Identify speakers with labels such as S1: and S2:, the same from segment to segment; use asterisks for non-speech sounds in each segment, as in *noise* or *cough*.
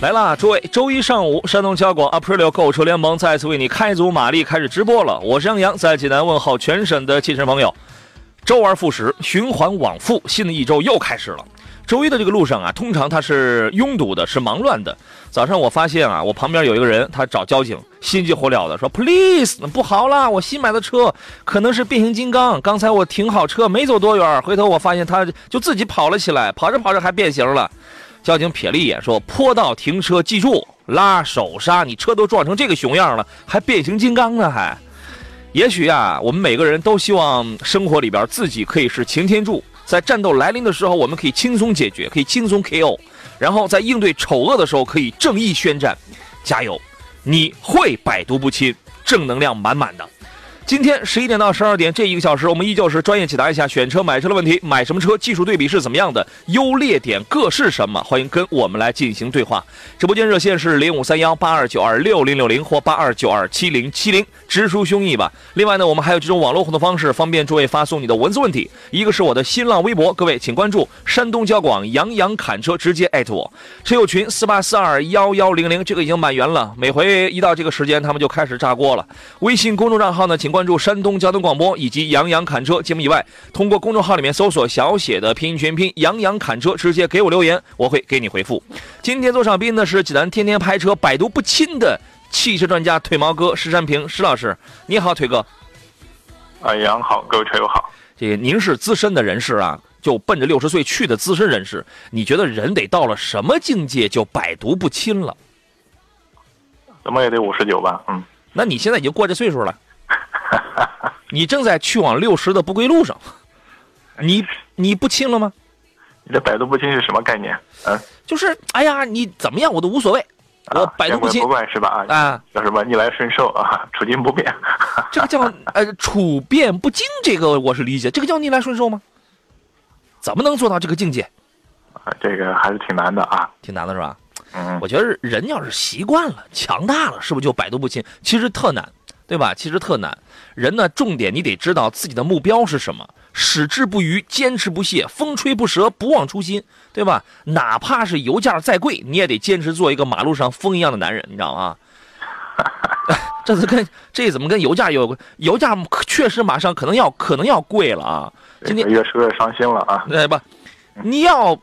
S1: 来啦，诸位！周一上午，山东交广 Aprilio 购车联盟再次为你开足马力，开始直播了。我是杨洋，在济南问候全省的汽车朋友。周而复始，循环往复，新的一周又开始了。周一的这个路上啊，通常它是拥堵的，是忙乱的。早上我发现啊，我旁边有一个人，他找交警，心急火燎的说：“Please，不好啦，我新买的车可能是变形金刚。刚才我停好车，没走多远，回头我发现他就自己跑了起来，跑着跑着还变形了。”交警瞥了一眼，说：“坡道停车，记住拉手刹。你车都撞成这个熊样了，还变形金刚呢？还？也许啊，我们每个人都希望生活里边自己可以是擎天柱，在战斗来临的时候，我们可以轻松解决，可以轻松 KO，然后在应对丑恶的时候，可以正义宣战。加油，你会百毒不侵，正能量满满的。”今天十一点到十二点这一个小时，我们依旧是专业解答一下选车买车的问题。买什么车？技术对比是怎么样的？优劣点各是什么？欢迎跟我们来进行对话。直播间热线是零五三幺八二九二六零六零或八二九二七零七零，直抒胸臆吧。另外呢，我们还有这种网络互动方式，方便诸位发送你的文字问题。一个是我的新浪微博，各位请关注山东交广杨洋侃车，直接艾特我。车友群四八四二幺幺零零，这个已经满员了。每回一到这个时间，他们就开始炸锅了。微信公众账号呢，请关。关注山东交通广播以及杨洋侃车节目以外，通过公众号里面搜索小写的拼音全拼杨洋侃车，直接给我留言，我会给你回复。今天做场宾的是济南天天拍车百毒不侵的汽车专家腿毛哥石山平石老师，你好，腿哥。
S2: 啊，杨好，各位车友好。
S1: 这个您是资深的人士啊，就奔着六十岁去的资深人士，你觉得人得到了什么境界就百毒不侵了？
S2: 怎么也得五十九吧？嗯，
S1: 那你现在已经过这岁数了。*laughs* 你正在去往六十的不归路上，你你不亲了吗？
S2: 你的百毒不侵是什么概念？嗯，
S1: 就是哎呀，你怎么样我都无所谓，我百毒不侵
S2: 不怪是吧？啊，叫什么逆来顺受啊，*laughs* 处境不变。*laughs*
S1: 这个叫呃处变不惊，这个我是理解。这个叫逆来顺受吗？怎么能做到这个境界？
S2: 啊，这个还是挺难的啊，
S1: 挺难的是吧？
S2: 嗯，
S1: 我觉得人要是习惯了，强大了，是不是就百毒不侵？其实特难。对吧？其实特难。人呢，重点你得知道自己的目标是什么，矢志不渝，坚持不懈，风吹不折，不忘初心，对吧？哪怕是油价再贵，你也得坚持做一个马路上风一样的男人，你知道吗？*laughs* 这是跟这怎么跟油价有关？油价确实马上可能要可能要贵了啊！今天
S2: 越说越伤心了啊！
S1: 对吧？你要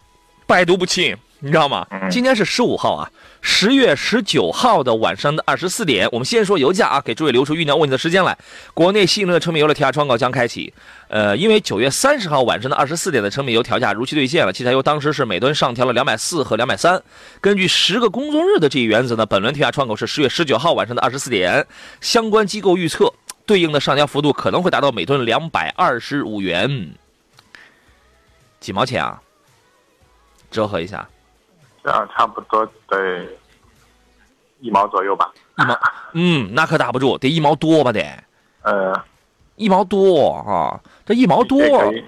S1: 百毒不侵，你知道吗？今天是十五号啊。十月十九号的晚上的二十四点，我们先说油价啊，给诸位留出酝酿问题的时间来。国内新一轮的成品油的调价窗口将开启。呃，因为九月三十号晚上的二十四点的成品油调价如期兑现了，汽柴油当时是每吨上调了两百四和两百三。根据十个工作日的这一原则呢，本轮调价窗口是十月十九号晚上的二十四点。相关机构预测，对应的上调幅度可能会达到每吨两百二十五元，几毛钱啊？折合一下。
S2: 这样差不多得一毛左右吧。
S1: 一毛，*laughs* 嗯，那可打不住，得一毛多吧得。
S2: 呃，
S1: 一毛多啊，这一毛多。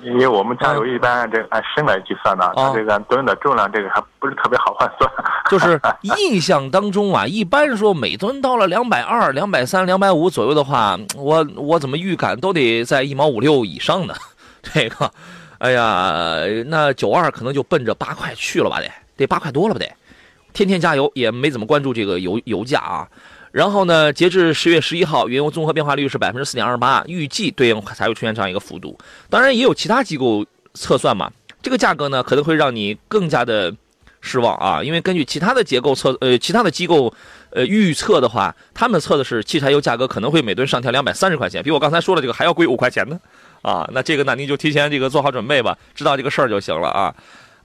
S2: 因为我们加油一般这按升来计算的，它这个按吨的重量这个还不是特别好换算。
S1: 就是 *laughs* 印象当中啊，一般说每吨到了两百二、两百三、两百五左右的话，我我怎么预感都得在一毛五六以上呢。*laughs* 这个，哎呀，那九二可能就奔着八块去了吧得。得八块多了吧？得，天天加油也没怎么关注这个油油价啊。然后呢，截至十月十一号，原油综合变化率是百分之四点二八，预计对应才会出现这样一个幅度。当然，也有其他机构测算嘛，这个价格呢可能会让你更加的失望啊。因为根据其他的结构测，呃，其他的机构呃预测的话，他们测的是汽柴油价格可能会每吨上调两百三十块钱，比我刚才说的这个还要贵五块钱呢。啊，那这个呢，您就提前这个做好准备吧，知道这个事儿就行了啊。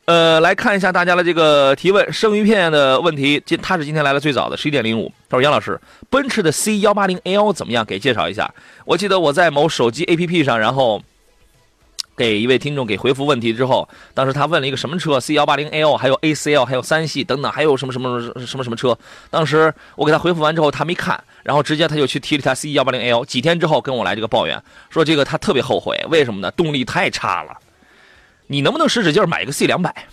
S1: 呃，来看一下大家的这个提问，生鱼片的问题，今他是今天来的最早的，十一点零五。他说：“杨老师，奔驰的 C 幺八零 L 怎么样？给介绍一下。”我记得我在某手机 APP 上，然后给一位听众给回复问题之后，当时他问了一个什么车，C 幺八零 L，还有 ACL，还有三系等等，还有什么什么什么什么车。当时我给他回复完之后，他没看，然后直接他就去提了他 C 幺八零 L。几天之后跟我来这个抱怨，说这个他特别后悔，为什么呢？动力太差了。你能不能使使劲买一个 C 两百，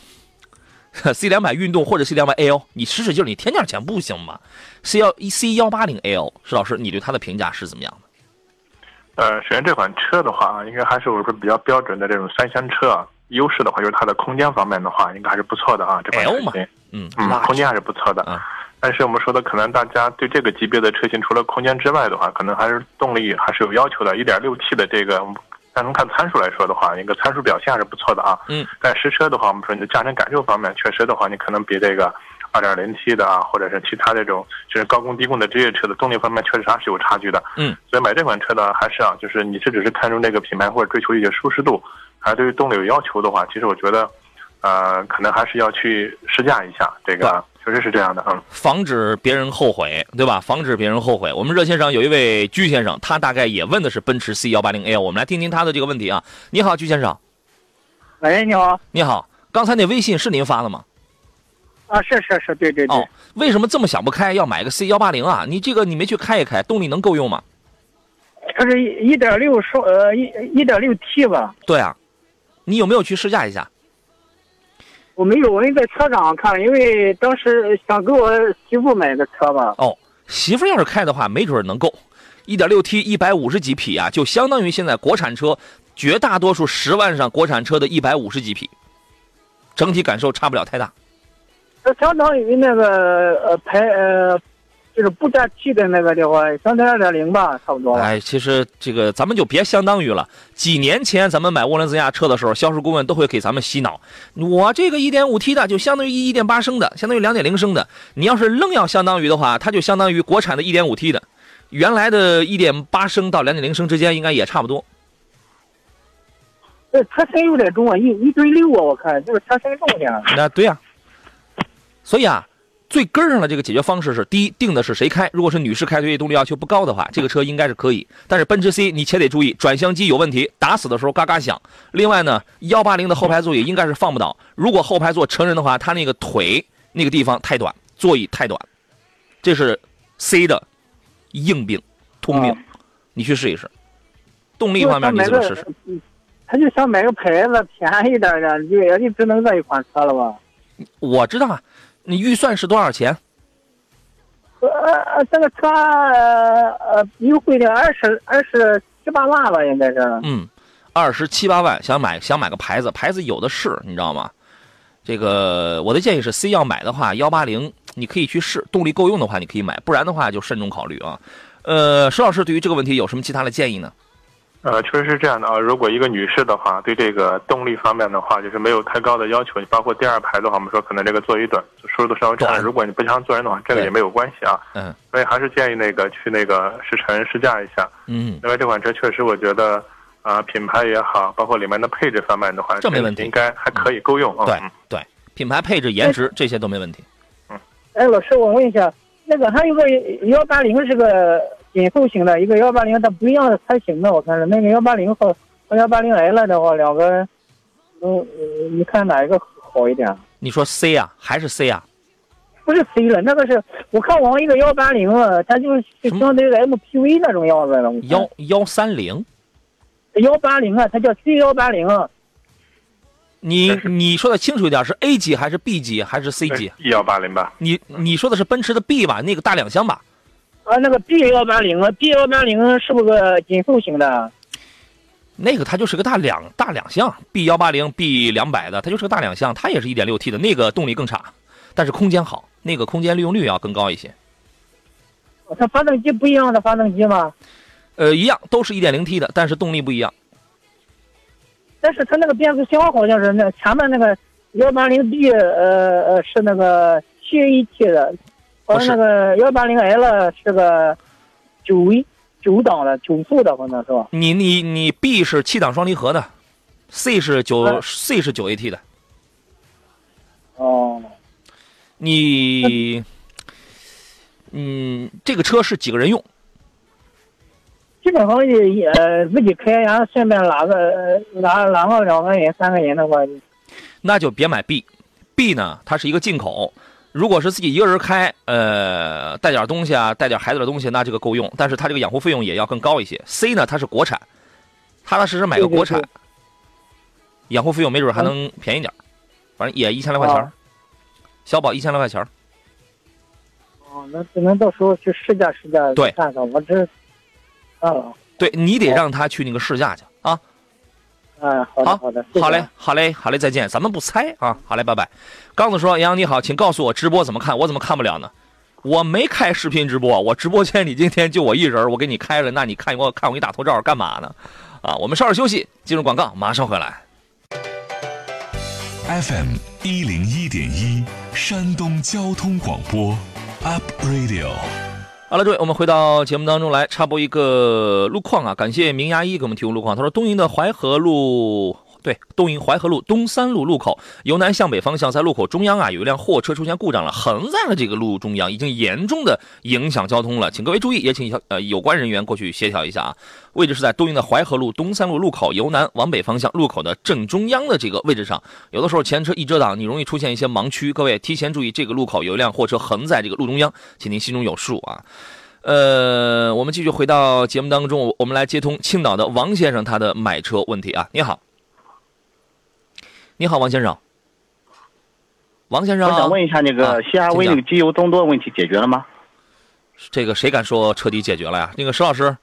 S1: *laughs* C 两百运动或者 C 两百 L？你使使劲，你添点钱不行吗？C 幺一 C 幺八零 L，石老师，你对它的评价是怎么样的？
S2: 呃，首先这款车的话，应该还是我说比较标准的这种三厢车。啊优势的话，就是它的空间方面的话，应该还是不错的啊。这款车型，嗯嗯，空间还是不错的。但是我们说的，可能大家对这个级别的车型，除了空间之外的话，可能还是动力还是有要求的。一点六 T 的这个。单从看参数来说的话，一个参数表现还是不错的啊。
S1: 嗯。
S2: 但实车的话，我们说你的驾乘感受方面，确实的话，你可能比这个二点零 T 的啊，或者是其他这种就是高功低功的职业车的动力方面，确实还是有差距的。
S1: 嗯。
S2: 所以买这款车呢，还是啊，就是你是只是看中这个品牌或者追求一些舒适度，还是对于动力有要求的话，其实我觉得，呃，可能还是要去试驾一下这个。确实是这样的，嗯，
S1: 防止别人后悔，对吧？防止别人后悔。我们热线上有一位居先生，他大概也问的是奔驰 C 幺八零 L，我们来听听他的这个问题啊。你好，居先生。
S3: 喂，你好。
S1: 你好，刚才那微信是您发的吗？
S3: 啊，是是是，对对对。
S1: 哦，为什么这么想不开，要买个 C 幺八零啊？你这个你没去开一开，动力能够用吗？
S3: 它是一点六升呃一一点六 T 吧？
S1: 对啊，你有没有去试驾一下？
S3: 我没有，我在车上看，因为当时想给我媳妇买个车吧。
S1: 哦，媳妇要是开的话，没准能够。一点六 T，一百五十几匹啊，就相当于现在国产车绝大多数十万上国产车的一百五十几匹，整体感受差不了太大。
S3: 那相当于那个呃排呃。就是不加气的那个的话，相当于二点零吧，差不多。
S1: 哎，其实这个咱们就别相当于了。几年前咱们买涡轮增压车的时候，销售顾问都会给咱们洗脑。我这个一点五 T 的就相当于一点八升的，相当于两点零升的。你要是愣要相当于的话，它就相当于国产的一点五 T 的，原来的一点八升到两点零升之间应该也差不多。
S3: 这车身有点重啊，一一堆六啊，我看这个车身重点。
S1: 那对呀，所以啊。最根上的这个解决方式是：第一，定的是谁开。如果是女士开，对动力要求不高的话，这个车应该是可以。但是奔驰 C，你且得注意转向机有问题，打死的时候嘎嘎响。另外呢，幺八零的后排座椅应该是放不倒。如果后排座成人的话，他那个腿那个地方太短，座椅太短，这是 C 的硬病、通病。你去试一试。动力方面你怎么试试？
S3: 他就想买个牌子便宜点的，就也就只能这一款车了吧？
S1: 我知道啊。你预算是多少钱？
S3: 呃，这个车呃优惠的二十二十七八万吧，应该是。
S1: 嗯，二十七八万，想买想买个牌子，牌子有的是，你知道吗？这个我的建议是，C 要买的话，幺八零你可以去试，动力够用的话你可以买，不然的话就慎重考虑啊。呃，石老师对于这个问题有什么其他的建议呢？
S2: 呃，确实是这样的啊。如果一个女士的话，对这个动力方面的话，就是没有太高的要求，你包括第二排的话，我们说可能这个座椅短，舒适度稍微差。如果你不想坐人的话，这个也没有关系啊。
S1: 嗯。
S2: 所以还是建议那个去那个试乘试驾一下。
S1: 嗯。
S2: 因为这款车确实，我觉得啊，品牌也好，包括里面的配置方面的话，
S1: 这没问题，
S2: 应该还可以够用啊。
S1: 对对，品牌配置、颜值这些都没问题。
S2: 嗯。
S3: 哎，老师，我问一下，那个还有个幺八零是个。紧凑型的一个幺八零，它不一样的车型的，我看是那个幺八零和和幺八零 L 的话，两个，嗯，你看哪一个好一点？
S1: 你说 C 啊，还是 C 啊？
S3: 不是 C 了，那个是我看我一个幺八零，它就是相当于 MPV 那种样子了。
S1: 幺幺三零，
S3: 幺八零啊，它叫 C 幺八零。
S1: 你你说的清楚一点，是 A 级还是 B 级还是 C 级
S2: ？E 幺八零吧。
S1: 你你说的是奔驰的 B 吧？那个大两厢吧？
S3: 啊，那个 B 幺八零啊，B 幺八零是不是个紧凑型的？
S1: 那个它就是个大两大两厢，B 幺八零 B 两百的，它就是个大两厢，它也是一点六 T 的，那个动力更差，但是空间好，那个空间利用率要更高一些。
S3: 它发动机不一样的发动机吗？
S1: 呃，一样，都是一点零 T 的，但是动力不一样。
S3: 但是它那个变速箱好像是那前面那个幺八零 B，呃呃是那个七 AT 的。我那个幺八零 L 是个九九档的九速的，反正是吧？
S1: 你你你 B 是七档双离合的，C 是九 C 是九 AT 的。哦你，嗯，这个车是几个人用？
S3: 基本上也呃自己开，然后顺便拉个拉拉个两个人、三个人的话，
S1: 那就别买 B。B 呢，它是一个进口。如果是自己一个人开，呃，带点东西啊，带点孩子的东西，那这个够用。但是它这个养护费用也要更高一些。C 呢，它是国产，踏踏实实买个国产，养护费用没准还能便宜点反正也一千来块钱小保一千来块钱
S3: 哦，那只能到时候去试驾试驾
S1: 对
S3: 看看。我这，啊，
S1: 对你得让他去那个试驾去啊。
S3: 嗯，好的，好的，
S1: 好嘞，好嘞，好嘞，再见，咱们不猜啊，好嘞，拜拜。刚子说：“杨洋你好，请告诉我直播怎么看？我怎么看不了呢？我没开视频直播，我直播间里今天就我一人，我给你开了，那你看我看我给你打头照干嘛呢？啊，我们稍事休息，进入广告，马上回来。”
S4: FM 一零一点一，山东交通广播，Up Radio。
S1: 好了，各位，我们回到节目当中来插播一个路况啊！感谢明牙一给我们提供路况。他说，东营的淮河路，对，东营淮河路东三路路口由南向北方向，在路口中央啊，有一辆货车出现故障了，横在了这个路中央，已经严重的影响交通了，请各位注意，也请呃有关人员过去协调一下啊。位置是在东营的淮河路东三路路口由南往北方向路口的正中央的这个位置上，有的时候前车一遮挡，你容易出现一些盲区。各位提前注意，这个路口有一辆货车横在这个路中央，请您心中有数啊。呃，我们继续回到节目当中，我们来接通青岛的王先生他的买车问题啊。你好，你好，王先生，王先生，
S5: 我想问一下，那个 CRV 那个机油增多问题解决了吗？
S1: 这个谁敢说彻底解决了呀？那个石老师。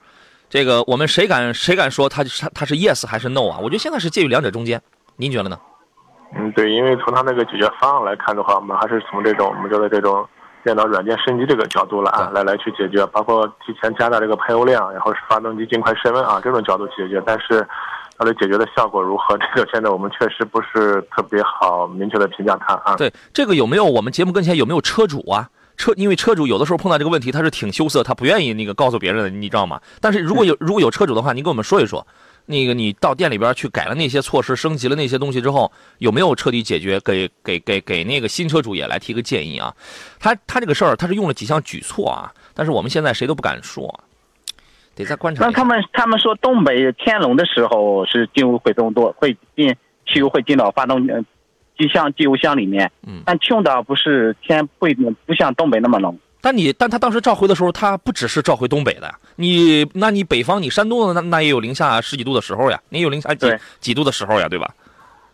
S1: 这个我们谁敢谁敢说他他他是 yes 还是 no 啊？我觉得现在是介于两者中间，您觉得呢？
S2: 嗯，对，因为从他那个解决方案来看的话，我们还是从这种我们叫做这种电脑软件升级这个角度来啊来来去解决，包括提前加大这个排油量，然后是发动机尽快升温啊这种角度解决。但是它的解决的效果如何？*laughs* 这个现在我们确实不是特别好明确的评价它啊。
S1: 对，这个有没有我们节目跟前有没有车主啊？车，因为车主有的时候碰到这个问题，他是挺羞涩，他不愿意那个告诉别人的，你知道吗？但是如果有 *laughs* 如果有车主的话，您跟我们说一说，那个你到店里边去改了那些措施，升级了那些东西之后，有没有彻底解决？给给给给那个新车主也来提个建议啊。他他这个事儿他是用了几项举措啊，但是我们现在谁都不敢说，得再观察。
S5: 那他们他们说东北天冷的时候是进入会增多，会进汽油会进到发动机。机箱、机油箱里面，嗯，但青岛不是天会不像东北那么冷。
S1: 但你，但他当时召回的时候，他不只是召回东北的，你，那你北方，你山东的那那也有零下十几度的时候呀，你有零下几几度的时候呀，对吧？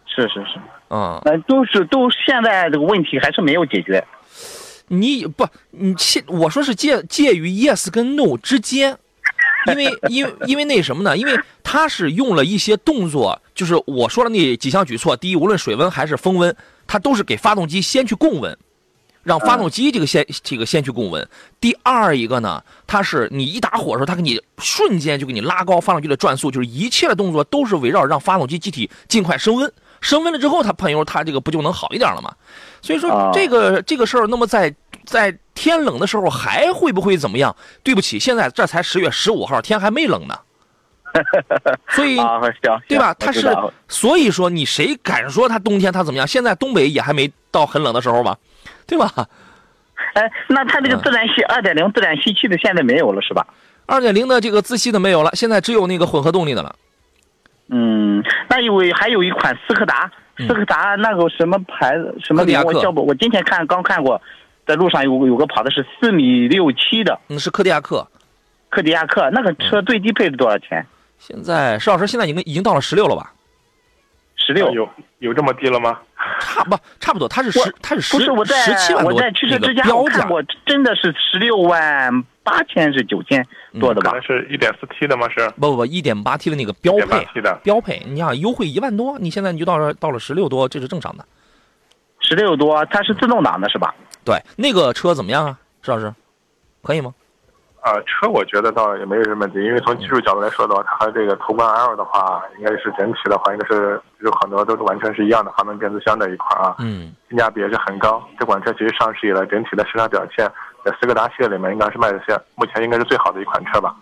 S5: 是是是，嗯，那都是都现在这个问题还是没有解决。
S1: 你不，你现我说是介介于 yes 跟 no 之间。因为因为因为那什么呢？因为他是用了一些动作，就是我说的那几项举措。第一，无论水温还是风温，它都是给发动机先去供温，让发动机这个先这个先去供温。第二一个呢，它是你一打火的时候，它给你瞬间就给你拉高发动机的转速，就是一切的动作都是围绕让发动机机体尽快升温。升温了之后，它喷油，它这个不就能好一点了吗？所以说这个这个事儿，那么在在。天冷的时候还会不会怎么样？对不起，现在这才十月十五号，天还没冷呢。*laughs* 所以，对吧？他是，所以说你谁敢说他冬天他怎么样？现在东北也还没到很冷的时候吧？对吧？
S5: 哎，那它这个自然吸二点零自然吸气的现在没有了是吧？
S1: 二点零的这个自吸的没有了，现在只有那个混合动力的了。
S5: 嗯，那因为还有一款斯柯达，斯柯达那个什么牌子什么名我叫不？我今天看刚看过。在路上有有个跑的是四米六七的，
S1: 嗯，是柯迪亚克，
S5: 柯迪亚克那个车最低配是多少钱？
S1: 现在石老师现在已经已经到了十六了吧？
S5: 十六
S2: 有有这么低了吗？
S1: 差不差不多，它是十它是十
S5: 不是我在
S1: 十七万多
S5: 我在汽车之家看过，真的是十六万八千是九千多的吧？
S2: 那是一点四 T 的吗？是
S1: 不不不一点八 T 的那个标配
S2: 的
S1: 标配，你想优惠一万多，你现在你就到了到了十六多，这是正常的。
S5: 十六多，它是自动挡的是吧？
S1: 对，那个车怎么样啊，石老师，可以吗？
S2: 啊，车我觉得倒也没有什么问题，因为从技术角度来说的话，它和这个途观 L 的话，应该是整体的话，应该是有很多都是完全是一样的，滑动变速箱这一块啊，嗯，性价比也是很高。这款车其实上市以来，整体的市场表现，在斯柯达系列里面应该是卖的现目前应该是最好的一款车吧？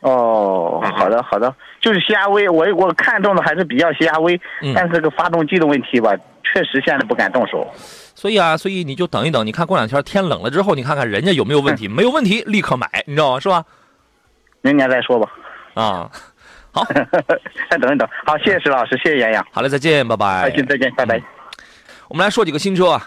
S1: 对，
S5: 哦，好的好的，就是 CRV，我我看中的还是比较 CRV，但是这个发动机的问题吧，确实现在不敢动手。
S1: 所以啊，所以你就等一等，你看过两天天冷了之后，你看看人家有没有问题，没有问题立刻买，你知道吗？是吧？
S5: 明年再说吧。
S1: 啊，好，
S5: 再 *laughs* 等一等。好，谢谢石老师，谢谢杨洋。
S1: 好嘞，再见，拜拜。
S5: 再见，再见，拜拜。
S1: 我们来说几个新车啊。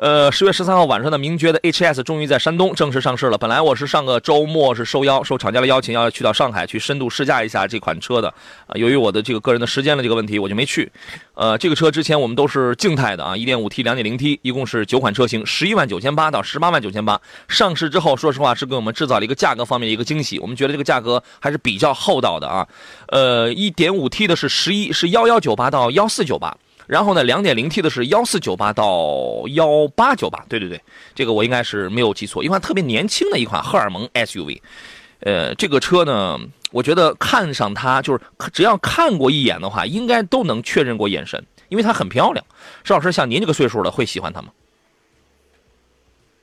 S1: 呃，十月十三号晚上的名爵的 HS 终于在山东正式上市了。本来我是上个周末是受邀受厂家的邀请，要去到上海去深度试驾一下这款车的。啊，由于我的这个个人的时间的这个问题，我就没去。呃，这个车之前我们都是静态的啊，1.5T、2.0T，一共是九款车型，十一万九千八到十八万九千八。上市之后，说实话是给我们制造了一个价格方面的一个惊喜。我们觉得这个价格还是比较厚道的啊。呃，1.5T 的是十一是幺幺九八到幺四九八。然后呢，两点零 T 的是幺四九八到幺八九八，对对对，这个我应该是没有记错，一款特别年轻的一款荷尔蒙 SUV。呃，这个车呢，我觉得看上它就是只要看过一眼的话，应该都能确认过眼神，因为它很漂亮。邵老师，像您这个岁数的会喜欢它吗？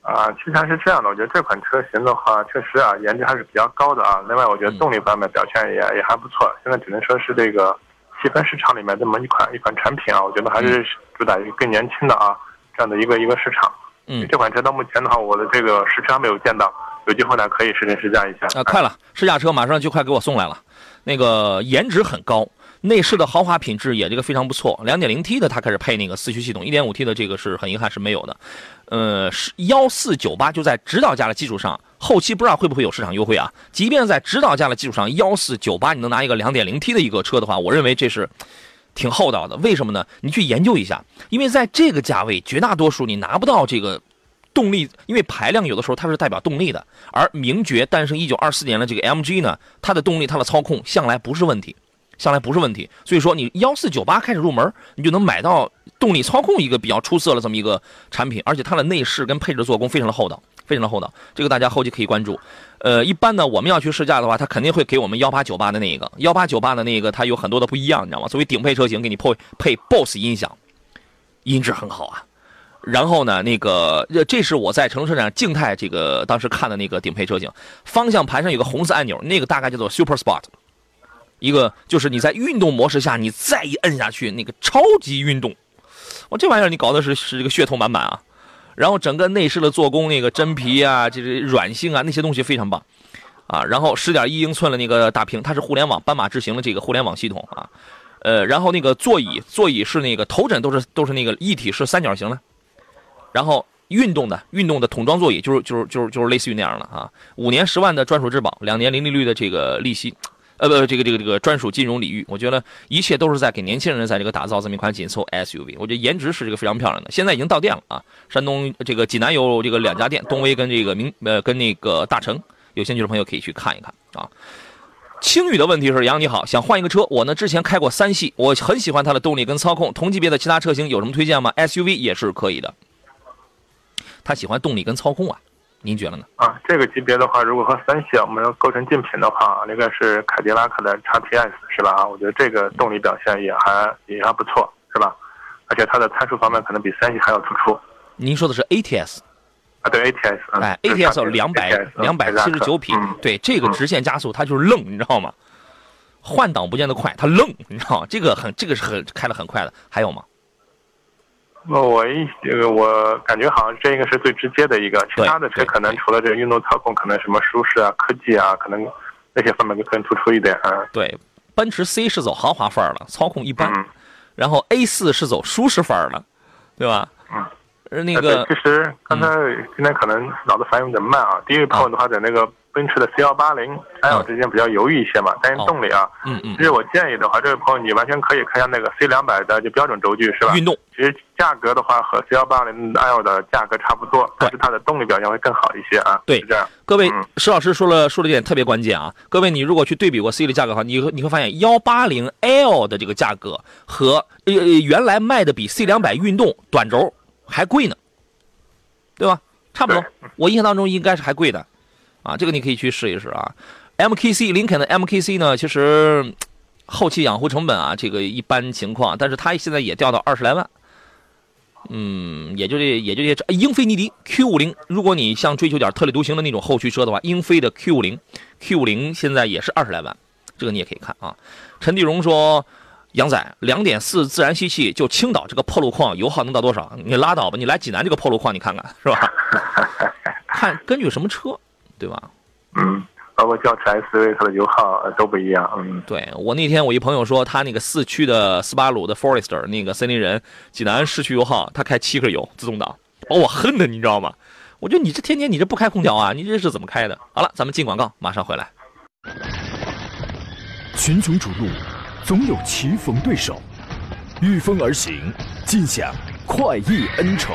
S2: 啊，其实还是这样的，我觉得这款车型的话，确实啊，颜值还是比较高的啊。另外，我觉得动力方面表现也也还不错。现在只能说是这个。细分市场里面这么一款一款产品啊，我觉得还是主打一个更年轻的啊这样的一个一个市场。
S1: 嗯，
S2: 这款车到目前的话，我的这个试车还没有见到，有机会呢可以试乘试驾一下。
S1: 啊，快了，试驾车马上就快给我送来了。那个颜值很高，内饰的豪华品质也这个非常不错。两点零 T 的它开始配那个四驱系统，一点五 T 的这个是很遗憾是没有的。呃，是幺四九八就在指导价的基础上。后期不知道会不会有市场优惠啊？即便在指导价的基础上，幺四九八你能拿一个两点零 T 的一个车的话，我认为这是挺厚道的。为什么呢？你去研究一下，因为在这个价位，绝大多数你拿不到这个动力，因为排量有的时候它是代表动力的。而名爵诞生一九二四年的这个 MG 呢，它的动力、它的操控向来不是问题，向来不是问题。所以说你幺四九八开始入门，你就能买到动力操控一个比较出色的这么一个产品，而且它的内饰跟配置做工非常的厚道。非常的厚道，这个大家后期可以关注。呃，一般呢，我们要去试驾的话，他肯定会给我们幺八九八的那一个幺八九八的那个，它有很多的不一样，你知道吗？作为顶配车型，给你配配 BOSS 音响，音质很好啊。然后呢，那个这是我在成都车展静态这个当时看的那个顶配车型，方向盘上有个红色按钮，那个大概叫做 Super Sport，一个就是你在运动模式下，你再一摁下去，那个超级运动，我这玩意儿你搞的是是这个噱头满满啊。然后整个内饰的做工，那个真皮啊，就是软性啊，那些东西非常棒，啊，然后十点一英寸的那个大屏，它是互联网斑马智行的这个互联网系统啊，呃，然后那个座椅，座椅是那个头枕都是都是那个一体式三角形的，然后运动的运动的桶装座椅，就是就是就是就是类似于那样的啊，五年十万的专属质保，两年零利率的这个利息。呃不，这个这个这个专属金融领域，我觉得一切都是在给年轻人在这个打造这么一款紧凑 SUV。我觉得颜值是这个非常漂亮的。现在已经到店了啊，山东这个济南有这个两家店，东威跟这个明呃跟那个大成，有兴趣的朋友可以去看一看啊。青宇的问题是杨你好，想换一个车，我呢之前开过三系，我很喜欢它的动力跟操控，同级别的其他车型有什么推荐吗？SUV 也是可以的。他喜欢动力跟操控啊。您觉得呢？
S2: 啊，这个级别的话，如果和三系我们要构成竞品的话，那个是凯迪拉克的 XTS 是吧？啊，我觉得这个动力表现也还也还不错，是吧？而且它的参数方面可能比三系还要突出。
S1: 您说的是 ATS
S2: 啊？对 ATS，
S1: 哎，ATS 两百两百七十九匹，对这个直线加速它就是愣，你知道吗？换挡不见得快，它愣，你知道吗？这个很这个是很开的很快的，还有吗？
S2: 那我一这个我感觉好像这应该是最直接的一个，其他的车可能除了这个运动操控，可能什么舒适啊、科技啊，可能那些方面更突出一点啊。
S1: 对，奔驰 C 是走豪华范儿了，操控一般，然后 A 四是走舒适范儿了，对吧？
S2: 嗯，
S1: 那个
S2: 其实刚才今天可能脑子反应有点慢啊，第一个朋友的话在那个。奔驰的 C 幺八零 L 之间比较犹豫一些嘛，担心动力啊。
S1: 嗯嗯。
S2: 其实我建议的话，这位朋友你完全可以看一下那个 C 两百的就标准轴距是吧？
S1: 运动。
S2: 其实价格的话和 C 幺八零 L 的价格差不多，但是它的动力表现会更好一些啊。
S1: 对，
S2: 是这样。
S1: 各位，石老师说了说了一点特别关键啊。各位，你如果去对比过 C 的价格的话，你你会发现幺八零 L 的这个价格和呃原来卖的比 C 两百运动短轴还贵呢，对吧？差不多。我印象当中应该是还贵的。啊，这个你可以去试一试啊。MKC 林肯的 MKC 呢，其实后期养护成本啊，这个一般情况，但是它现在也掉到二十来万。嗯，也就这，也就这。英菲尼迪 Q 五零，如果你想追求点特立独行的那种后驱车的话，英菲的 Q 五零，Q 五零现在也是二十来万，这个你也可以看啊。陈地荣说：“杨仔，两点四自然吸气，就青岛这个破路况，油耗能到多少？你拉倒吧，你来济南这个破路况，你看看是吧？*laughs* 看根据什么车，对吧？
S2: 嗯。”包括轿车 SUV，它的油耗都不一样。嗯，
S1: 对我那天我一朋友说，他那个四驱的斯巴鲁的 Forester 那个森林人，济南市区油耗他开七克油自动挡，把我恨的你知道吗？我觉得你这天天你这不开空调啊，你这是怎么开的？好了，咱们进广告，马上回来。
S4: 群雄逐鹿，总有棋逢对手，御风而行，尽享快意恩仇。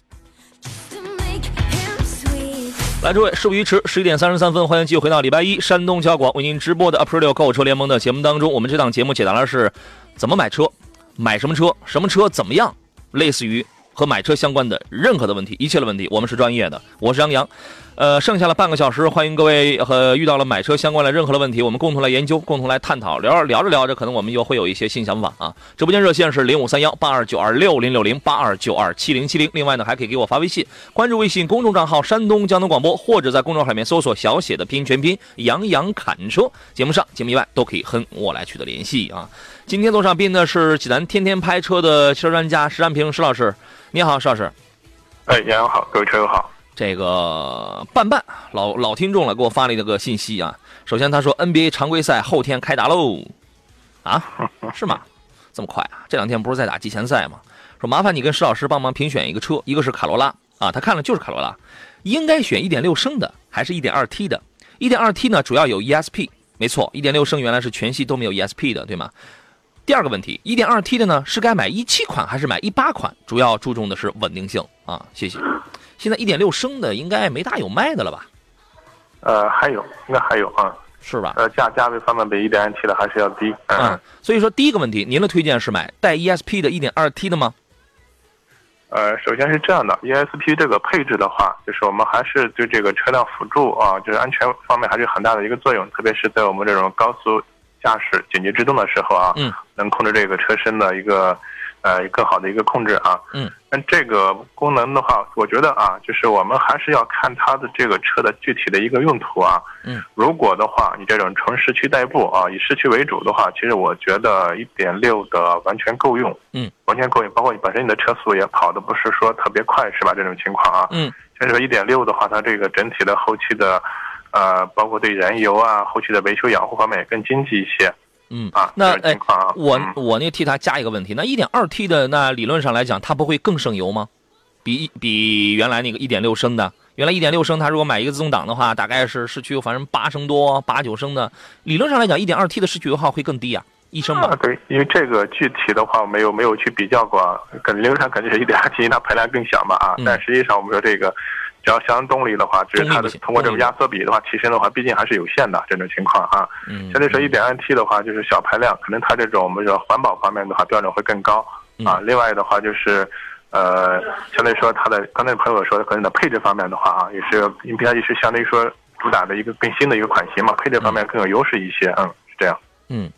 S1: 来，诸位，事不宜迟，十一点三十三分，欢迎继续回到礼拜一山东交广为您直播的 April 购车联盟的节目当中。我们这档节目解答的是怎么买车，买什么车，什么车怎么样，类似于和买车相关的任何的问题，一切的问题，我们是专业的。我是杨洋。呃，剩下了半个小时，欢迎各位和遇到了买车相关的任何的问题，我们共同来研究，共同来探讨。聊聊着聊着，可能我们又会有一些新想法啊！直播间热线是零五三幺八二九二六零六零八二九二七零七零。另外呢，还可以给我发微信，关注微信公众账号山东交通广播，或者在公众号里面搜索小写的拼音全拼杨洋侃车。节目上、节目以外都可以和我来取得联系啊！今天坐上宾的是济南天天拍车的汽车专家石占平石老师，你好，石老师。
S2: 哎，杨洋好，各位车友好。
S1: 这个半半老老听众了，给我发了一个信息啊。首先他说 NBA 常规赛后天开打喽，啊，*laughs* 是吗？这么快啊？这两天不是在打季前赛吗？说麻烦你跟石老师帮忙评选一个车，一个是卡罗拉啊，他看了就是卡罗拉，应该选1.6升的还是一点二 T 的？1.2T 呢主要有 ESP，没错，1.6升原来是全系都没有 ESP 的，对吗？第二个问题，1.2T 的呢是该买一七款还是买一八款？主要注重的是稳定性啊，谢谢。现在一点六升的应该没大有卖的了吧？
S2: 呃，还有，应该还有啊，
S1: 是吧？
S2: 呃，价价位方面比一点二 T 的还是要低。
S1: 嗯，所以说第一个问题，您的推荐是买带 ESP 的一点二 T 的吗？
S2: 呃，首先是这样的，ESP 这个配置的话，就是我们还是对这个车辆辅助啊，就是安全方面还是很大的一个作用，特别是在我们这种高速驾驶、紧急制动的时候啊，
S1: 嗯，
S2: 能控制这个车身的一个。呃，更好的一个控制啊，
S1: 嗯，
S2: 那这个功能的话，我觉得啊，就是我们还是要看它的这个车的具体的一个用途啊，
S1: 嗯，
S2: 如果的话，你这种纯市区代步啊，以市区为主的话，其实我觉得一点六的完全够用，
S1: 嗯，
S2: 完全够用，包括你本身你的车速也跑的不是说特别快，是吧？这种情况啊，
S1: 嗯，
S2: 所以说一点六的话，它这个整体的后期的，呃，包括对燃油啊，后期的维修养护方面也更经济一些。
S1: 嗯
S2: 啊，
S1: 那哎，我我那替他加一个问题，那一点二 T 的那理论上来讲，它不会更省油吗？比比原来那个一点六升的，原来一点六升，它如果买一个自动挡的话，大概是市区反正八升多八九升的，理论上来讲，一点二 T 的市区油耗会更低啊，一升吧？
S2: 对，因为这个具体的话没有没有去比较过，肯理论上感觉是一点二 T 它排量更小嘛啊，但实际上我们说这个。只要相动力的话，只是它的通过这种压缩比的话，提升的话，毕竟还是有限的这种情况啊。
S1: 嗯。
S2: 相对说一点二 T 的话，就是小排量，可能它这种我们说环保方面的话标准会更高啊。另外的话就是，呃，相对说它的刚才朋友说的可能的配置方面的话啊，也是因为它也是相对于说主打的一个更新的一个款型嘛，配置方面更有优势一些。嗯，是这样。
S1: 嗯，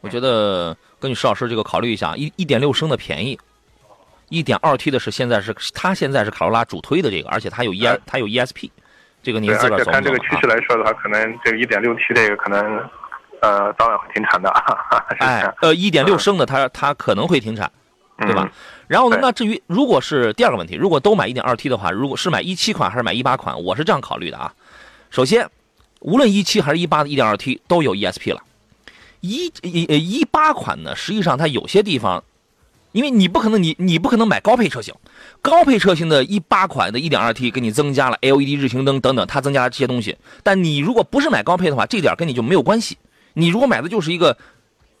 S1: 我觉得根据石老师这个考虑一下，一一点六升的便宜。一点二 T 的是现在是它现在是卡罗拉主推的这个，而且它有 E 它有 ESP，这个您自个儿
S2: 走看这个趋势来说的话，可能这个一点六 T 这个可能呃早晚会停产的。
S1: 哎，呃，一点六升的它它可能会停产，对吧？然后呢，那至于如果是第二个问题，如果都买一点二 T 的话，如果是买一七款还是买一八款，我是这样考虑的啊。首先，无论一七还是一八的一点二 T 都有 ESP 了，一一一八款呢，实际上它有些地方。因为你不可能，你你不可能买高配车型，高配车型的一八款的 1.2T 给你增加了 LED 日行灯等等，它增加了这些东西。但你如果不是买高配的话，这点跟你就没有关系。你如果买的就是一个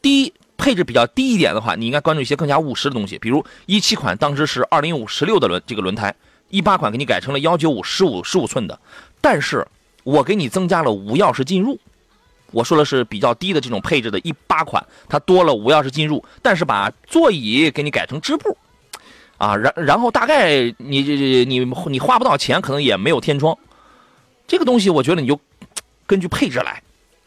S1: 低配置比较低一点的话，你应该关注一些更加务实的东西，比如一七款当时是205十六的轮这个轮胎，一八款给你改成了195十五十五寸的，但是我给你增加了无钥匙进入，我说的是比较低的这种配置的一八款，它多了无钥匙进入，但是把座椅给你改成织布，啊，然然后大概你你你花不到钱，可能也没有天窗，这个东西我觉得你就根据配置来，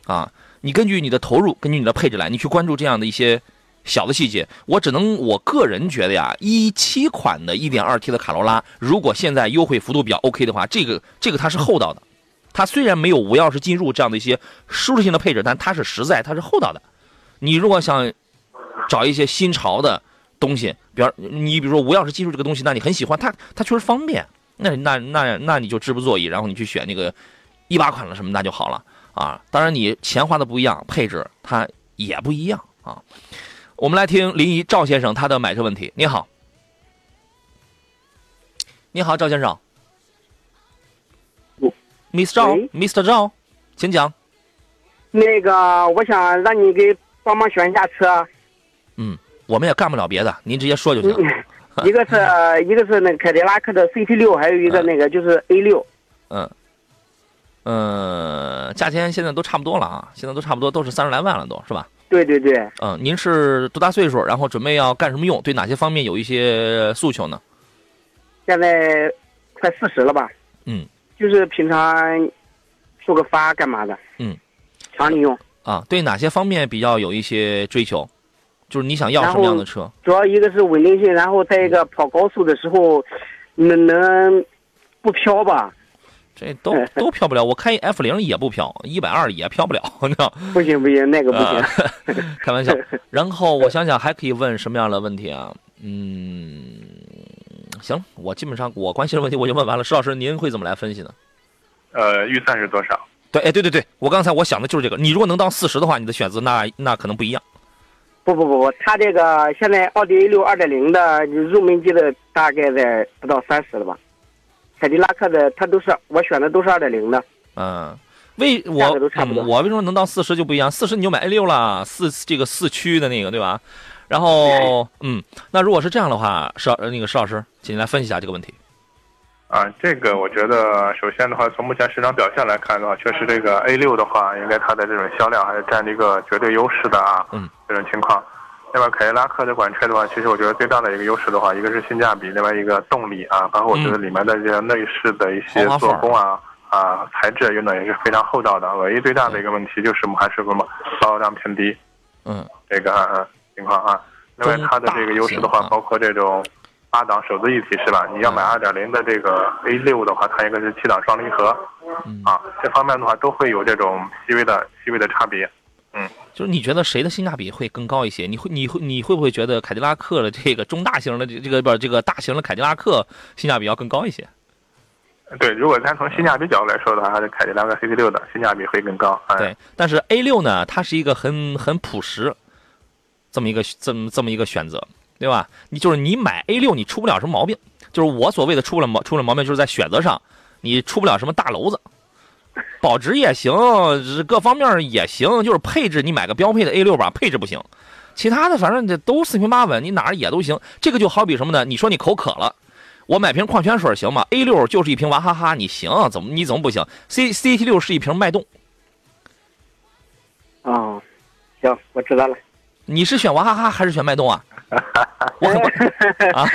S1: 啊，你根据你的投入，根据你的配置来，你去关注这样的一些小的细节。我只能我个人觉得呀，一七款的 1.2T 的卡罗拉，如果现在优惠幅度比较 OK 的话，这个这个它是厚道的。它虽然没有无钥匙进入这样的一些舒适性的配置，但它是实在，它是厚道的。你如果想找一些新潮的东西，比方你比如说无钥匙进入这个东西，那你很喜欢它，它确实方便。那那那那你就织布座椅，然后你去选那个一八款了什么那就好了啊。当然你钱花的不一样，配置它也不一样啊。我们来听临沂赵先生他的买车问题。你好，你好，赵先生。Mr. 赵，Mr. 赵，请讲。
S6: 那个，我想让你给帮忙选一下车。
S1: 嗯，我们也干不了别的，您直接说就行。*laughs*
S6: 一个是 *laughs* 一个是那个凯迪拉克的 CT 六，还有一个那个就是 A 六。
S1: 嗯。嗯，价钱现在都差不多了啊，现在都差不多都是三十来万了，都是吧？
S6: 对对对。
S1: 嗯，您是多大岁数？然后准备要干什么用？对哪些方面有一些诉求呢？
S6: 现在快四十了吧？
S1: 嗯。
S6: 就是平常做个发干嘛的？
S1: 嗯，
S6: 常用
S1: 啊。对哪些方面比较有一些追求？就是你想要什么样的车？
S6: 主要一个是稳定性，然后再一个跑高速的时候能能不飘吧？
S1: 这都 *laughs* 都飘不了。我开 F 零也不飘，一百二也飘不了，你知道？
S6: 不行不行，那个不行。
S1: 开玩笑。*laughs* 然后我想想还可以问什么样的问题啊？嗯。行，我基本上我关心的问题我就问完了。石老师，您会怎么来分析呢？
S2: 呃，预算是多少？
S1: 对，哎，对对对，我刚才我想的就是这个。你如果能到四十的话，你的选择那那可能不一样。
S6: 不不不不，他这个现在奥迪 A 六二点零的入门级的大概在不到三十了吧？凯迪拉克的它都是我选的都是二点零的。
S1: 嗯，为我我为什么能到四十就不一样？四十你就买 A 六了，四这个四驱的那个对吧？然后，嗯，那如果是这样的话，石那个石老师，请您来分析一下这个问题。
S2: 啊，这个我觉得，首先的话，从目前市场表现来看的话，确实这个 A 六的话，应该它的这种销量还是占了一个绝对优势的啊。
S1: 嗯。
S2: 这种情况，另外凯迪拉克这款车的话，其实我觉得最大的一个优势的话，一个是性价比，另外一个动力啊，包括我觉得里面的这些内饰的一些做工啊啊材质用的也是非常厚道的。唯一最大的一个问题就是我们还是什么保有量偏低。
S1: 嗯。
S2: 这个嗯。情况啊，另外它的这个优势的话，包括这种八档手自一体是吧？你要买二点零的这个 A 六的话，它应该是七档双离合，啊，这方面的话都会有这种细微的细微的差别。嗯，
S1: 就是你觉得谁的性价比会更高一些？你会你会你会不会觉得凯迪拉克的这个中大型的这这个不这个大型的凯迪拉克性价比要更高一些？
S2: 对，如果单从性价比角度来说的话，还是凯迪拉克 CT 六的性价比会更高。
S1: 对，但是 A 六呢，它是一个很很朴实。这么一个这么这么一个选择，对吧？你就是你买 A 六，你出不了什么毛病。就是我所谓的出了毛出了毛病，就是在选择上，你出不了什么大娄子，保值也行，各方面也行。就是配置，你买个标配的 A 六吧，配置不行，其他的反正这都四平八稳，你哪儿也都行。这个就好比什么呢？你说你口渴了，我买瓶矿泉水行吗？A 六就是一瓶娃哈哈，你行？怎么你怎么不行？C C T 六是一瓶脉动。
S6: 啊，行，我知道了。
S1: 你是选娃哈哈还是选脉动啊？*laughs* 我啊，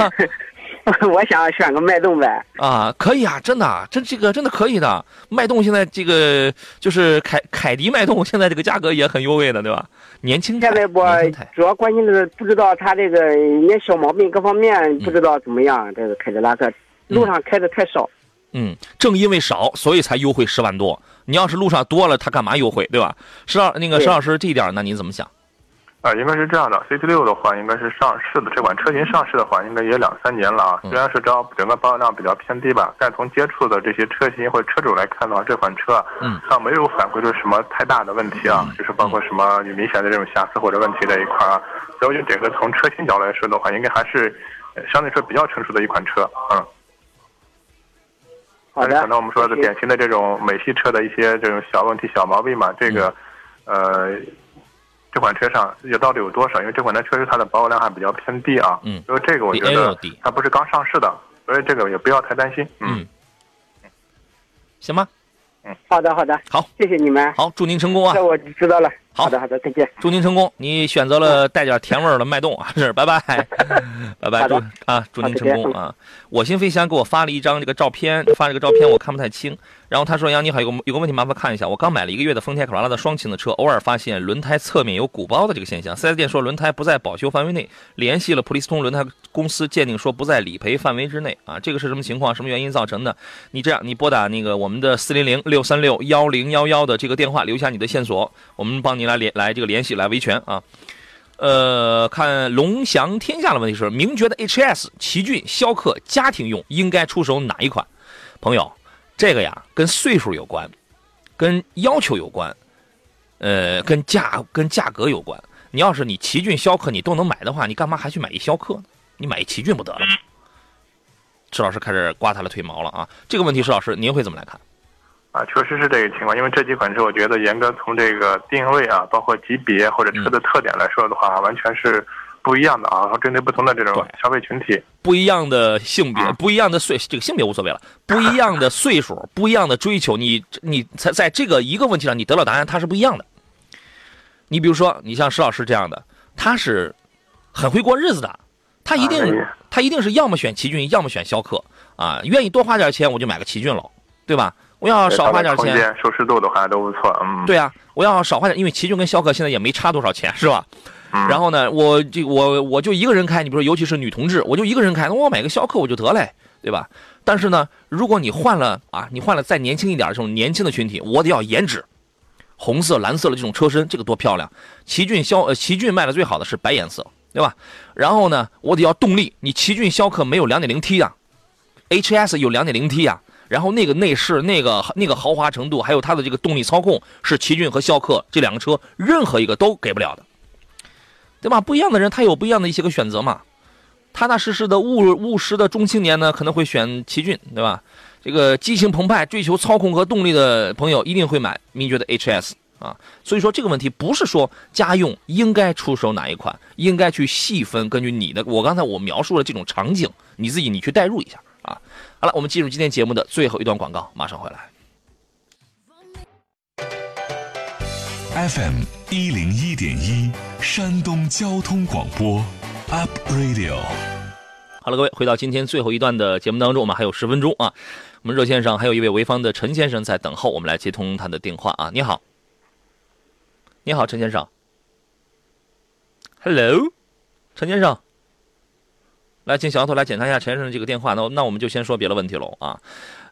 S1: *laughs*
S6: 我想选个脉动呗。
S1: 啊，可以啊，真的，真这个真的可以的。脉动现在这个就是凯凯迪脉动，现在这个价格也很优惠的，对吧？年轻
S6: 现在我主要关心的是不知道他这个连小毛病各方面不知道怎么样。这个凯迪拉克路上开的太少。
S1: 嗯，正因为少，所以才优惠十万多。你要是路上多了，他干嘛优惠，对吧？石老那个石老师，这一点呢，你怎么想？
S2: 啊，应该是这样的，CT 六的话，应该是上市的这款车型上市的话，应该也两三年了啊。虽然是整整个保有量比较偏低吧，但从接触的这些车型或者车主来看的话，这款车
S1: 嗯，
S2: 倒没有反馈出什么太大的问题啊，就是包括什么有明显的这种瑕疵或者问题这一块啊。所以就整个从车型角度来说的话，应该还是相对说比较成熟的一款车，嗯。
S6: 好的。
S2: 可能我们说的典型的这种美系车的一些这种小问题、小毛病嘛，这个，呃。这款车上也到底有多少？因为这款车确实它的保有量还比较偏低啊。
S1: 嗯。
S2: 所以这个我觉得它不是刚上市的，所以这个也不要太担心。
S1: 嗯。行吗？
S2: 嗯，
S6: 好的好的，
S1: 好，
S6: 谢谢你们。
S1: 好，祝您成功啊！
S6: 那我知道了。好的好的，再见。
S1: 祝您成功，你选择了带点甜味儿的脉动啊，是，拜拜，*laughs* 拜拜，祝啊，祝您成功啊！我心飞翔给我发了一张这个照片，发这个照片我看不太清。然后他说：“杨你好，有个有个问题麻烦看一下。我刚买了一个月的丰田卡罗拉的双擎的车，偶尔发现轮胎侧面有鼓包的这个现象。四 S 店说轮胎不在保修范围内，联系了普利司通轮胎公司鉴定说不在理赔范围之内啊。这个是什么情况？什么原因造成的？你这样，你拨打那个我们的四零零六三六幺零幺幺的这个电话，留下你的线索，我们帮来联来这个联系来维权啊。呃，看龙翔天下的问题是：名爵的 HS、奇骏、逍客家庭用应该出手哪一款？朋友。”这个呀，跟岁数有关，跟要求有关，呃，跟价跟价格有关。你要是你奇骏、逍客你都能买的话，你干嘛还去买一逍客呢？你买一奇骏不得了吗？石老师开始刮他的腿毛了啊！这个问题，石老师您会怎么来看？
S2: 啊，确实是这个情况。因为这几款车，我觉得严格从这个定位啊，包括级别或者车的特点来说的话，完全是。不一样的啊，针对不同的这种消费群体，
S1: 不一样的性别，不一样的岁，这个性别无所谓了，不一样的岁数，不一样的追求，你你在在这个一个问题上，你得到答案，它是不一样的。你比如说，你像石老师这样的，他是很会过日子的，他一定他一定是要么选奇骏，要么选逍客啊，愿意多花点钱，我就买个奇骏了，对吧？我要少花点钱，
S2: 舒适度的话都不错，嗯，
S1: 对啊，我要少花点，因为奇骏跟逍客现在也没差多少钱，是吧？然后呢，我这我我就一个人开，你比如说，尤其是女同志，我就一个人开，那我买个逍客我就得嘞，对吧？但是呢，如果你换了啊，你换了再年轻一点的这种年轻的群体，我得要颜值，红色、蓝色的这种车身，这个多漂亮！奇骏逍呃奇骏卖的最好的是白颜色，对吧？然后呢，我得要动力，你奇骏逍客没有 2.0T 啊，HS 有 2.0T 啊，然后那个内饰、那个那个豪华程度，还有它的这个动力操控，是奇骏和逍客这两个车任何一个都给不了的。对吧？不一样的人，他有不一样的一些个选择嘛。踏踏实实的务务实的中青年呢，可能会选奇骏，对吧？这个激情澎湃、追求操控和动力的朋友，一定会买名爵的 HS 啊。所以说，这个问题不是说家用应该出手哪一款，应该去细分，根据你的，我刚才我描述了这种场景，你自己你去代入一下。好了，我们进入今天节目的最后一段广告，马上回来。
S4: FM 一零一点一，山东交通广播，Up Radio。
S1: 好了，各位，回到今天最后一段的节目当中，我们还有十分钟啊。我们热线上还有一位潍坊的陈先生在等候，我们来接通他的电话啊。你好，你好，陈先生。Hello，陈先生，来，请小丫头来检查一下陈先生的这个电话。那那我们就先说别的问题喽啊。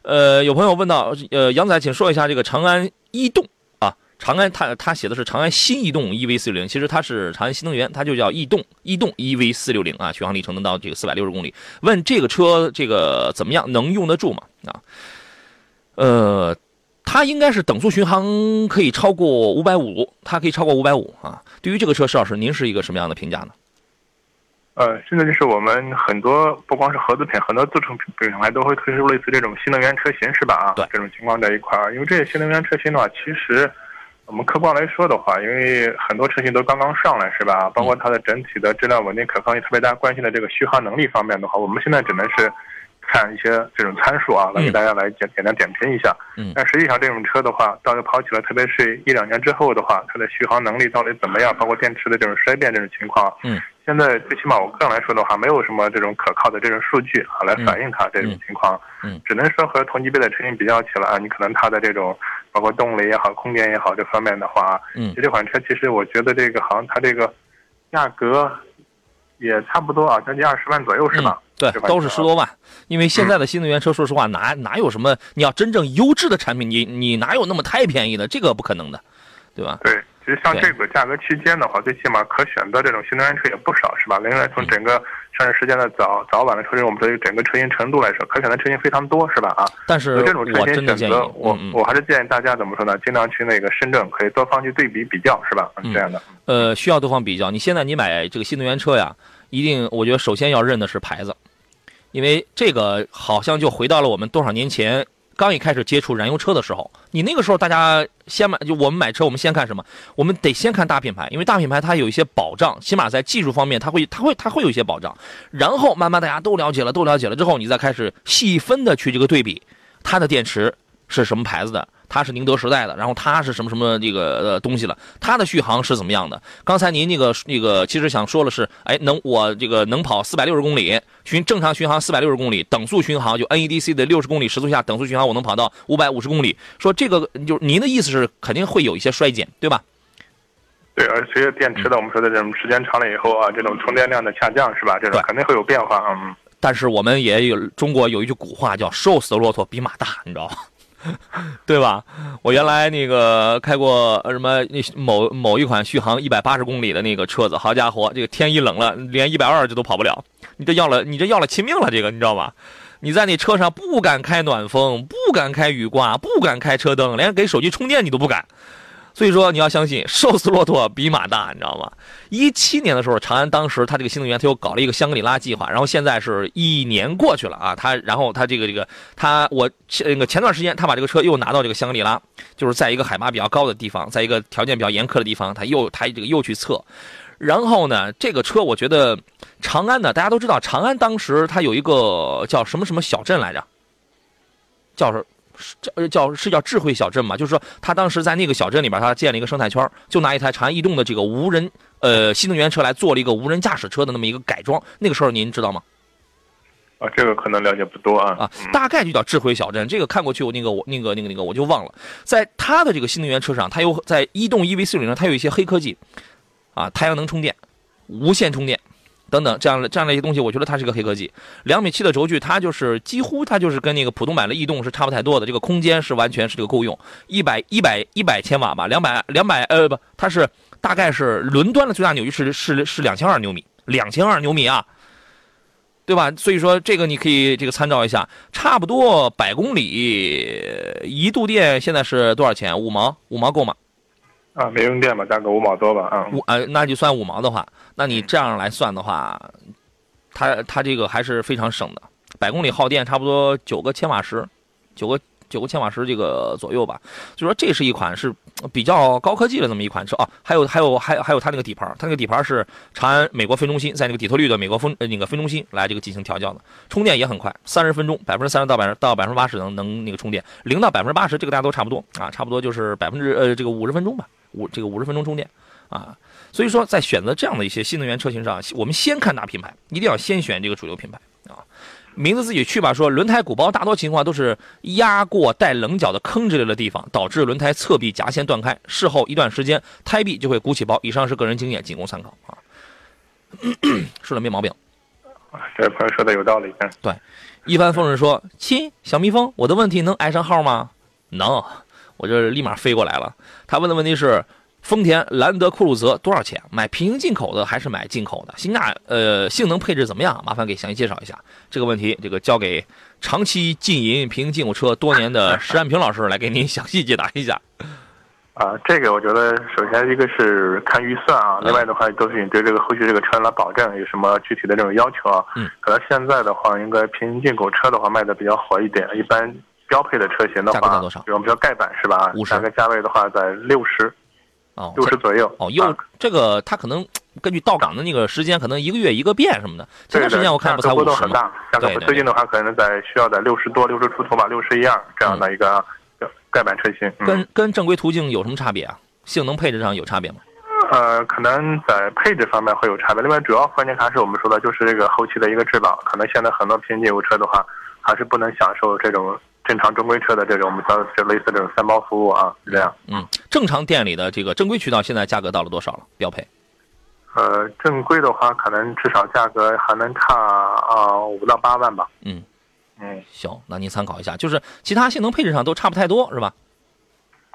S1: 呃，有朋友问到，呃，杨仔，请说一下这个长安逸动啊。长安，他他写的是长安新逸动 EV 四六零，其实它是长安新能源，它就叫逸动逸动 EV 四六零啊，续航里程能到这个四百六十公里。问这个车这个怎么样，能用得住吗？啊，呃，它应该是等速巡航可以超过五百五，它可以超过五百五啊。对于这个车，石老师您是一个什么样的评价呢？
S2: 呃，现在就是我们很多不光是合资品，很多自主品牌都会推出类似这种新能源车型，是吧？啊，
S1: 对，
S2: 这种情况在一块儿，因为这些新能源车型的话，其实。我们客观来说的话，因为很多车型都刚刚上来，是吧？包括它的整体的质量稳定、可靠性，特别大家关心的这个续航能力方面的话，我们现在只能是看一些这种参数啊，来给大家来简简单点评一下。嗯。但实际上，这种车的话，到底跑起来，特别是一两年之后的话，它的续航能力到底怎么样？包括电池的这种衰变这种情况。嗯。现在最起码我个人来说的话，没有什么这种可靠的这种数据啊，来反映它这种情况。嗯。只能说和同级别的车型比较起来，你可能它的这种。包括动力也好，空间也好，这方面的话，嗯，这款车其实我觉得这个好像它这个价格也差不多啊，将近二十万左右是吧？
S1: 对，都是十多万。因为现在的新能源车，说实话，哪哪有什么？你要真正优质的产品，你你哪有那么太便宜的？这个不可能的，对吧？
S2: 对，其实像这个价格区间的话，最起码可选择这种新能源车也不少，是吧？另外，从整个。上市时间的早早晚的车型，我们对于整个车型程度来说，可选的车型非常多，是吧？啊，
S1: 但是
S2: 这种车型选择，我我还是建议大家怎么说呢？尽量去那个深圳，可以多方去对比比较，是吧？这样的。
S1: 呃，需要多方比较。你现在你买这个新能源车呀，一定我觉得首先要认的是牌子，因为这个好像就回到了我们多少年前。刚一开始接触燃油车的时候，你那个时候大家先买，就我们买车，我们先看什么？我们得先看大品牌，因为大品牌它有一些保障，起码在技术方面，它会它会它会有一些保障。然后慢慢大家都了解了，都了解了之后，你再开始细分的去这个对比，它的电池是什么牌子的，它是宁德时代的，然后它是什么什么这个呃东西了，它的续航是怎么样的？刚才您那个那个其实想说的是，哎，能我这个能跑四百六十公里，巡正常巡航四百六十公里，等速巡航就 NEDC 的六十公里时速下等速巡航我能跑到五百五十公里，说这个就是您的意思是肯定会有一些衰减，对吧？
S2: 对，而随着电池的我们说的这种时间长了以后啊，这种充电量的下降是吧？这种肯定会有变化嗯。
S1: 但是我们也有中国有一句古话叫“瘦死的骆驼比马大”，你知道吗？*laughs* 对吧？我原来那个开过什么那某某一款续航一百八十公里的那个车子，好家伙，这个天一冷了，连一百二这都跑不了。你这要了，你这要了亲命了，这个你知道吧？你在那车上不敢开暖风，不敢开雨刮，不敢开车灯，连给手机充电你都不敢。所以说你要相信，瘦死骆驼比马大，你知道吗？一七年的时候，长安当时他这个新能源他又搞了一个香格里拉计划，然后现在是一年过去了啊，他然后他这个这个他我那个前段时间他把这个车又拿到这个香格里拉，就是在一个海拔比较高的地方，在一个条件比较严苛的地方，他又他这个又去测，然后呢，这个车我觉得长安呢，大家都知道，长安当时它有一个叫什么什么小镇来着，叫什？叫叫是叫智慧小镇嘛？就是说，他当时在那个小镇里边，他建了一个生态圈，就拿一台长安逸动的这个无人呃新能源车来做了一个无人驾驶车的那么一个改装。那个时候您知道吗？
S2: 啊，这个可能了解不多啊。
S1: 啊，大概就叫智慧小镇。这个看过去，我那个我那个那个那个我就忘了。在他的这个新能源车上，它有在逸动 EV 四零上，它有一些黑科技，啊，太阳能充电，无线充电。等等，这样的这样的一些东西，我觉得它是个黑科技。两米七的轴距，它就是几乎它就是跟那个普通版的逸动是差不太多的。这个空间是完全是这个够用，一百一百一百千瓦吧，两百两百呃不，它是大概是轮端的最大扭矩是是是两千二牛米，两千二牛米啊，对吧？所以说这个你可以这个参照一下，差不多百公里一度电现在是多少钱？五毛五毛够吗？
S2: 啊，没用电吧，大概五毛多吧，啊，
S1: 五呃，那就算五毛的话，那你这样来算的话，它它这个还是非常省的，百公里耗电差不多九个千瓦时，九个九个千瓦时这个左右吧，就说这是一款是比较高科技的这么一款车啊，还有还有还还有它那个底盘，它那个底盘是长安美国分中心在那个底特律的美国分那个分中心来这个进行调教的，充电也很快，三十分钟百分之三十到百到百分之八十能能那个充电，零到百分之八十这个大家都差不多啊，差不多就是百分之呃这个五十分钟吧。五这个五十分钟充电，啊，所以说在选择这样的一些新能源车型上，我们先看大品牌，一定要先选这个主流品牌。名字自己去吧，说轮胎鼓包大多情况都是压过带棱角的坑之类的地方，导致轮胎侧壁夹线断开，事后一段时间胎壁就会鼓起包。以上是个人经验，仅供参考啊。*clears throat* 说的没毛病，
S2: 这朋友说的有道理。
S1: 对，一帆风顺说，亲小蜜蜂，我的问题能挨上号吗？能。我就立马飞过来了。他问的问题是：丰田兰德酷路泽多少钱？买平行进口的还是买进口的？性价呃性能配置怎么样？麻烦给详细介绍一下这个问题。这个交给长期经营平行进口车多年的石安平老师来给您详细解答一下。
S2: 啊，这个我觉得首先一个是看预算啊，另外的话都是你对这个后续这个车来保证有什么具体的这种要求啊？
S1: 嗯，
S2: 可能现在的话，应该平行进口车的话卖的比较火一点，一般。标配的车型的话，比如我们说盖板是吧？
S1: 五十，
S2: 大概价位的话在六十，
S1: 哦，
S2: 六十左右。
S1: 哦，又这个它可能根据到港的那个时间，可能一个月一个变什么的。前段时间我看不才五十
S2: 很大，对，最近的话可能在需要在六十多、六十出头吧，六十一二这样的一个盖板车型。
S1: 跟跟正规途径有什么差别啊？性能配置上有差别吗？
S2: 呃，可能在配置方面会有差别。另外，主要关键还是我们说的就是这个后期的一个质保。可能现在很多平行进口车的话，还是不能享受这种。正常中规车的这种，我们叫就类似这种三包服务啊，是这样。
S1: 嗯，正常店里的这个正规渠道现在价格到了多少了？标配？
S2: 呃，正规的话，可能至少价格还能差啊五到八万吧。
S1: 嗯
S2: 嗯，
S1: 行，那您参考一下，就是其他性能配置上都差不太多，是吧？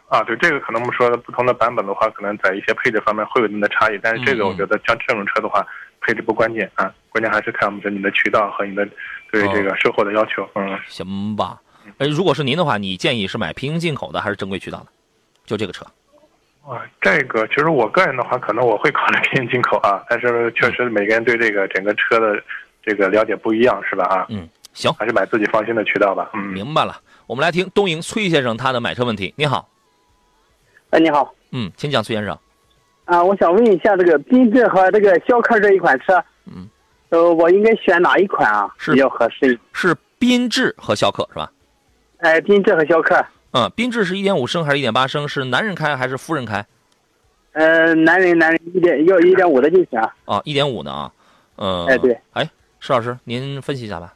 S2: 啊，对，这个可能我们说的不同的版本的话，可能在一些配置方面会有一定的差异，但是这个我觉得像这种车的话，配置不关键啊，关键还是看我们的你的渠道和你的对这个售后的要求。嗯，
S1: 行吧。呃，如果是您的话，你建议是买平行进口的还是正规渠道的？就这个车。
S2: 啊，这个其实我个人的话，可能我会考虑平行进口啊，但是确实每个人对这个整个车的这个了解不一样，是吧？啊，
S1: 嗯，行，
S2: 还是买自己放心的渠道吧。嗯，
S1: 明白了。我们来听东营崔先生他的买车问题。你好。
S7: 哎，你好。
S1: 嗯，请讲，崔先生。
S7: 啊，我想问一下，这个缤智和这个逍客这一款车，
S1: 嗯，
S7: 呃，我应该选哪一款啊？
S1: 是
S7: 比较合适？
S1: 是缤智和逍客是吧？
S7: 哎，缤智和逍客，
S1: 嗯，缤智是一点五升还是一点八升？是男人开还是夫人开？
S7: 呃，男人男人一点要一点五的就行。
S1: 啊，一点五的啊。嗯。
S7: 哎，对。
S1: 哎，石老师，您分析一下吧。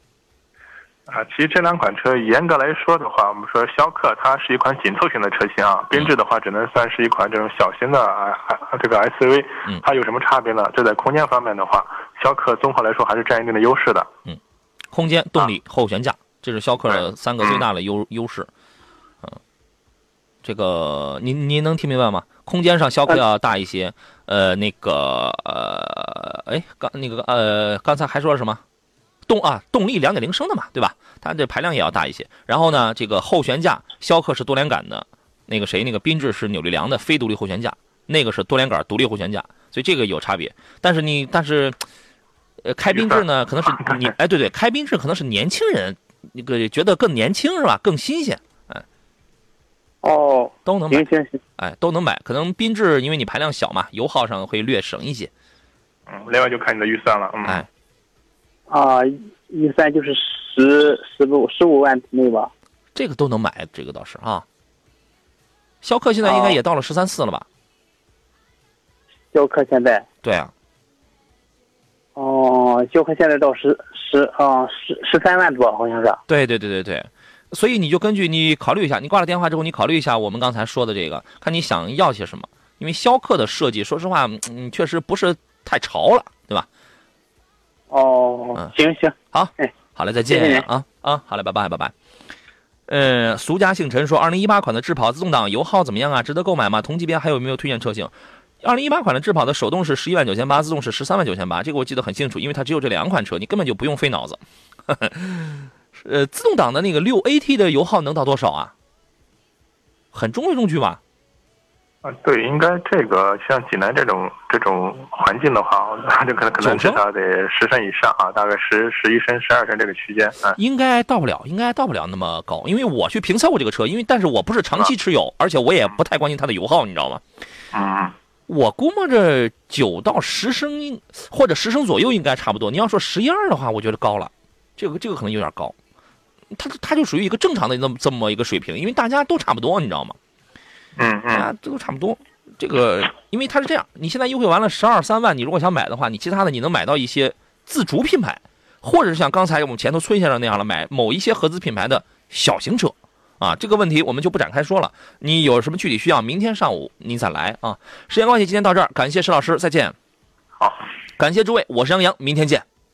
S2: 啊，其实这两款车严格来说的话，我们说逍客它是一款紧凑型的车型啊，缤智的话只能算是一款这种小型的啊啊这个 SUV。嗯。它有什么差别呢？就在空间方面的话，逍客综合来说还是占一定的优势的。
S1: 嗯。空间、动力、后悬架，这是逍客的三个最大的优优势。嗯。这个您您能听明白吗？空间上逍客要大一些。呃，那个呃，哎，刚那个呃，刚才还说了什么？动啊，动力两点零升的嘛，对吧？它这排量也要大一些。然后呢，这个后悬架，逍客是多连杆的，那个谁，那个缤智是扭力梁的非独立后悬架，那个是多连杆独立后悬架，所以这个有差别。但是你，但是，呃，开缤智呢，可能是 *laughs* 你，哎，对对，开缤智可能是年轻人，那个觉得更年轻是吧？更新鲜，哎，
S7: 哦，
S1: 都能买，哎，都能买。可能缤智因为你排量小嘛，油耗上会略省一些。
S2: 嗯，另外就看你的预算了，嗯。
S1: 哎。
S7: 啊，预算就是十十五十五万内吧，
S1: 这个都能买，这个倒是啊。逍客现在应该也到了十三四了吧？
S7: 逍客现在
S1: 对啊。
S7: 哦，逍客现在到十十啊十十三万多，好像是。
S1: 对对对对对，所以你就根据你考虑一下，你挂了电话之后，你考虑一下我们刚才说的这个，看你想要些什么。因为逍客的设计，说实话，嗯，确实不是太潮了，对吧？
S7: 哦，行行
S1: 好，哎，好嘞，再见啊啊，好嘞，拜拜拜拜。呃，俗家姓陈说，二零一八款的智跑自动挡油耗怎么样啊？值得购买吗？同级别还有没有推荐车型？二零一八款的智跑的手动是十一万九千八，自动是十三万九千八，这个我记得很清楚，因为它只有这两款车，你根本就不用费脑子。*laughs* 呃，自动挡的那个六 AT 的油耗能到多少啊？很中规中矩吧？
S2: 啊，对，应该这个像济南这种这种环境的话，就可能可能至少得十升以上啊，大概十十一升、十二升这个区间啊。
S1: 应该到不了，应该到不了那么高，因为我去评测过这个车，因为但是我不是长期持有，而且我也不太关心它的油耗，你知道吗？
S2: 嗯。
S1: 我估摸着九到十升，或者十升左右应该差不多。你要说十一二的话，我觉得高了，这个这个可能有点高。它它就属于一个正常的那么这么一个水平，因为大家都差不多，你知道吗？
S2: 嗯嗯，
S1: 啊，这都差不多。这个，因为它是这样，你现在优惠完了十二三万，你如果想买的话，你其他的你能买到一些自主品牌，或者是像刚才我们前头崔先生那样的买某一些合资品牌的小型车，啊，这个问题我们就不展开说了。你有什么具体需要，明天上午您再来啊。时间关系，今天到这儿，感谢石老师，再见。
S2: 好，
S1: 感谢诸位，我是杨洋，明天见。